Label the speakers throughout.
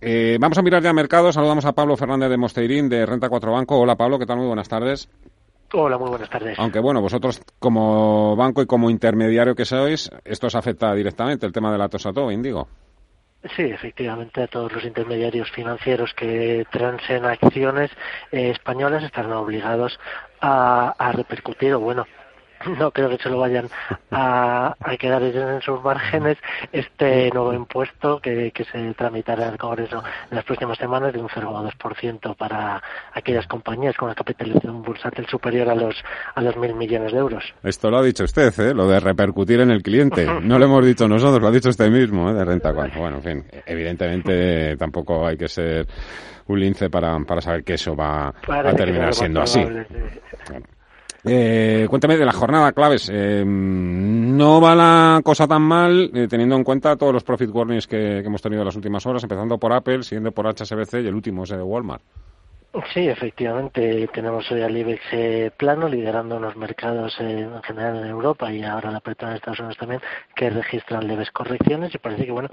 Speaker 1: Eh, vamos a mirar ya mercados. Saludamos a Pablo Fernández de Mosteirín de Renta 4 Banco. Hola Pablo, ¿qué tal? Muy buenas tardes.
Speaker 2: Hola, muy buenas tardes.
Speaker 1: Aunque bueno, vosotros como banco y como intermediario que sois, esto os afecta directamente el tema de la todo, Indigo.
Speaker 2: Sí, efectivamente, a todos los intermediarios financieros que transen acciones eh, españolas estarán obligados a, a repercutir, o bueno, no creo que se lo vayan a, quedar en sus márgenes este nuevo impuesto que, se tramitará en el Congreso en las próximas semanas de un 0,2% para aquellas compañías con una capitalización bursátil superior a los a los mil millones de euros.
Speaker 1: Esto lo ha dicho usted, ¿eh? lo de repercutir en el cliente. No lo hemos dicho nosotros, lo ha dicho usted mismo, ¿eh? de renta. Bueno, en fin, evidentemente tampoco hay que ser un lince para, para saber que eso va a terminar siendo así. Eh, cuéntame de la jornada claves. Eh, no va la cosa tan mal eh, teniendo en cuenta todos los profit warnings que, hemos tenido en las últimas horas, empezando por Apple, siguiendo por HSBC y el último es de Walmart.
Speaker 2: Sí, efectivamente, tenemos hoy al IBEX eh, plano, liderando unos mercados en general en Europa y ahora la apertura en Estados Unidos también, que registran leves correcciones y parece que, bueno,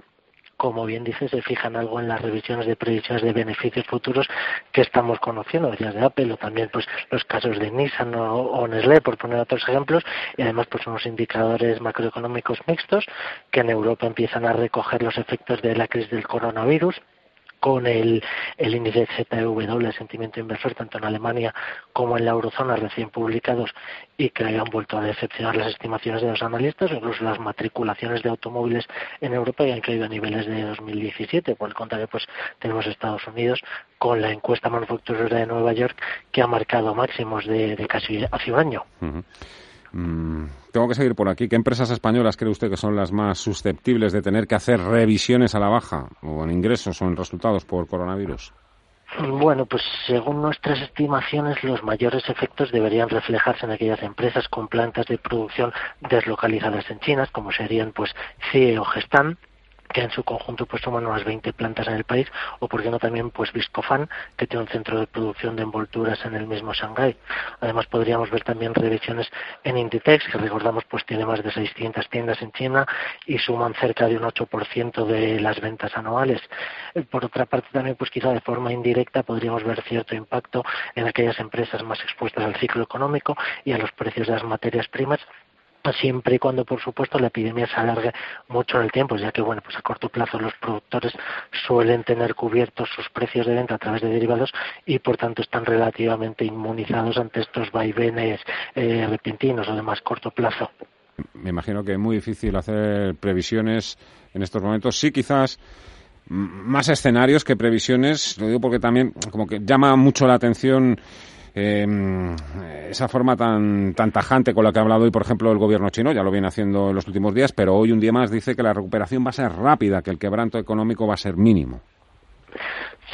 Speaker 2: como bien dice, se fijan algo en las revisiones de previsiones de beneficios futuros que estamos conociendo, decías de Apple o también pues los casos de Nissan o, Nestlé, por poner otros ejemplos, y además pues unos indicadores macroeconómicos mixtos que en Europa empiezan a recoger los efectos de la crisis del coronavirus con el, el índice ZEW, el sentimiento inversor, tanto en Alemania como en la eurozona recién publicados y que hayan vuelto a decepcionar las estimaciones de los analistas, incluso las matriculaciones de automóviles en Europa ya han caído a niveles de 2017. Por el contrario, pues tenemos Estados Unidos con la encuesta manufacturera de Nueva York que ha marcado máximos de, casi hace un año.
Speaker 1: Mm, tengo que seguir por aquí. ¿Qué empresas españolas cree usted que son las más susceptibles de tener que hacer revisiones a la baja, o en ingresos o en resultados por coronavirus?
Speaker 2: Bueno, pues según nuestras estimaciones, los mayores efectos deberían reflejarse en aquellas empresas con plantas de producción deslocalizadas en China, como serían pues CIE o Gestam, que en su conjunto pues suman unas 20 plantas en el país, o por qué no también pues Viscofan, que tiene un centro de producción de envolturas en el mismo Shanghái. Además podríamos ver también revisiones en Inditex, que recordamos pues tiene más de 600 tiendas en China y suman cerca de un 8% de las ventas anuales. Eh, por otra parte también pues quizá de forma indirecta podríamos ver cierto impacto en aquellas empresas más expuestas al ciclo económico y a los precios de las materias primas siempre y cuando por supuesto la epidemia se alargue mucho en el tiempo ya que bueno pues a corto plazo los productores suelen tener cubiertos sus precios de venta a través de derivados y por tanto están relativamente inmunizados ante estos vaivenes eh, repentinos o de más corto plazo.
Speaker 1: Me imagino que es muy difícil hacer previsiones en estos momentos. Sí quizás más escenarios que previsiones. Lo digo porque también como que llama mucho la atención eh, esa forma tan, tan tajante con la que ha hablado hoy, por ejemplo, el gobierno chino, ya lo viene haciendo en los últimos días, pero hoy un día más dice que la recuperación va a ser rápida, que el quebranto económico va a ser mínimo.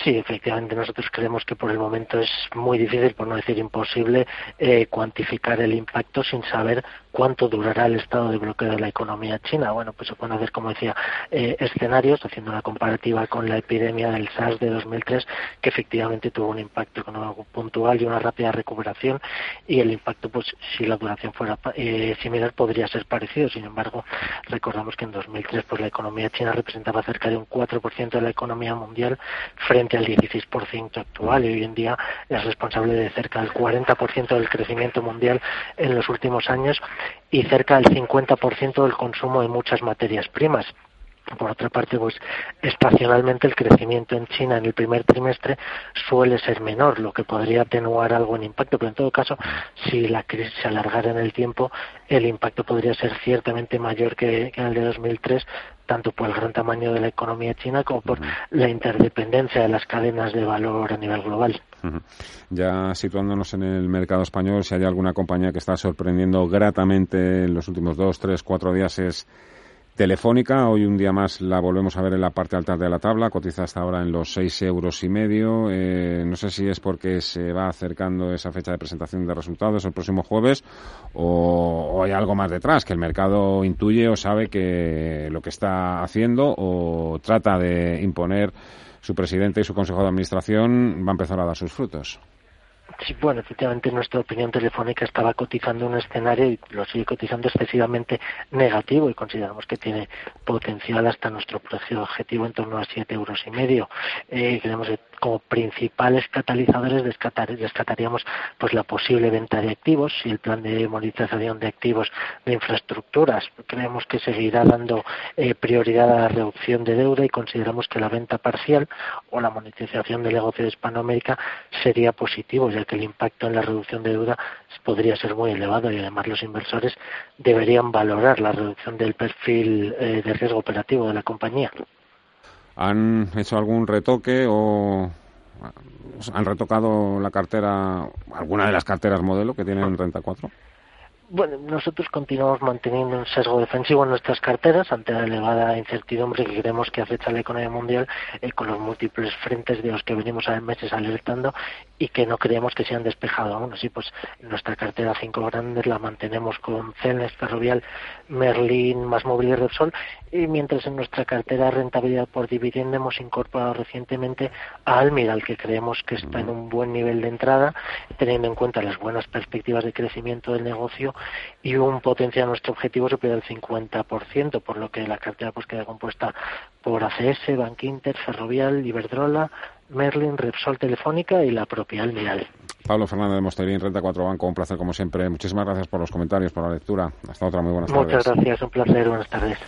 Speaker 2: Sí, efectivamente, nosotros creemos que por el momento es muy difícil, por no decir imposible, eh, cuantificar el impacto sin saber cuánto durará el estado de bloqueo de la economía china. Bueno, pues se pueden hacer, como decía, eh, escenarios, haciendo una comparativa con la epidemia del SARS de 2003, que efectivamente tuvo un impacto económico puntual y una rápida recuperación, y el impacto, pues si la duración fuera eh, similar, podría ser parecido. Sin embargo, recordamos que en 2003 pues la economía china representaba cerca de un 4% de la economía mundial frente al 16% actual y hoy en día es responsable de cerca del 40% del crecimiento mundial en los últimos años y cerca del 50% del consumo de muchas materias primas. Por otra parte, pues estacionalmente el crecimiento en China en el primer trimestre suele ser menor, lo que podría atenuar algo en impacto, pero en todo caso, si la crisis se alargara en el tiempo, el impacto podría ser ciertamente mayor que, en el de 2003, tanto por el gran tamaño de la economía china como por la interdependencia de las cadenas de valor a nivel global.
Speaker 1: Ya situándonos en el mercado español, si hay alguna compañía que está sorprendiendo gratamente en los últimos dos, tres, cuatro días es Telefónica, hoy un día más la volvemos a ver en la parte alta de la tabla, cotiza hasta ahora en los seis euros y medio. Eh, no sé si es porque se va acercando esa fecha de presentación de resultados el próximo jueves o, o, hay algo más detrás, que el mercado intuye o sabe que lo que está haciendo o trata de imponer su presidente y su consejo de administración va a empezar a dar sus frutos.
Speaker 2: Sí, bueno, efectivamente nuestra opinión telefónica estaba cotizando un escenario y lo sigue cotizando excesivamente negativo y consideramos que tiene potencial hasta nuestro precio objetivo en torno a siete euros y medio. Eh, como principales catalizadores descartaríamos pues la posible venta de activos y el plan de monetización de activos de infraestructuras. Creemos que seguirá dando eh, prioridad a la reducción de deuda y consideramos que la venta parcial o la monetización del negocio de Hispanoamérica sería positivo, ya que el impacto en la reducción de deuda podría ser muy elevado y además los inversores deberían valorar la reducción del perfil eh, de riesgo operativo de la compañía.
Speaker 1: ¿Han hecho algún retoque o han retocado la cartera, alguna de las carteras modelo que tienen Renta 4?
Speaker 2: Bueno, nosotros continuamos manteniendo un sesgo defensivo en nuestras carteras ante la elevada incertidumbre que creemos que acecha la economía mundial eh, con los múltiples frentes de los que venimos a meses alertando y que no creemos que se han despejado aún. Así pues, nuestra cartera cinco grandes la mantenemos con Celnes, Ferrovial, Merlin, Más Móvil y Repsol y mientras en nuestra cartera rentabilidad por dividendo hemos incorporado recientemente a Almiral que creemos que está en un buen nivel de entrada teniendo en cuenta las buenas perspectivas de crecimiento del negocio y un potencial nuestro objetivo superior al 50%, por lo que la cartera pues queda compuesta por ACS, Bank Inter, Ferrovial, Iberdrola, Merlin, Repsol Telefónica y la propia Almiral.
Speaker 1: Pablo Fernández de Mosterín, Renta 4 Banco, un placer como siempre. Muchísimas gracias por los comentarios, por la lectura. Hasta otra, muy buenas tardes.
Speaker 2: Muchas gracias, un placer, buenas tardes.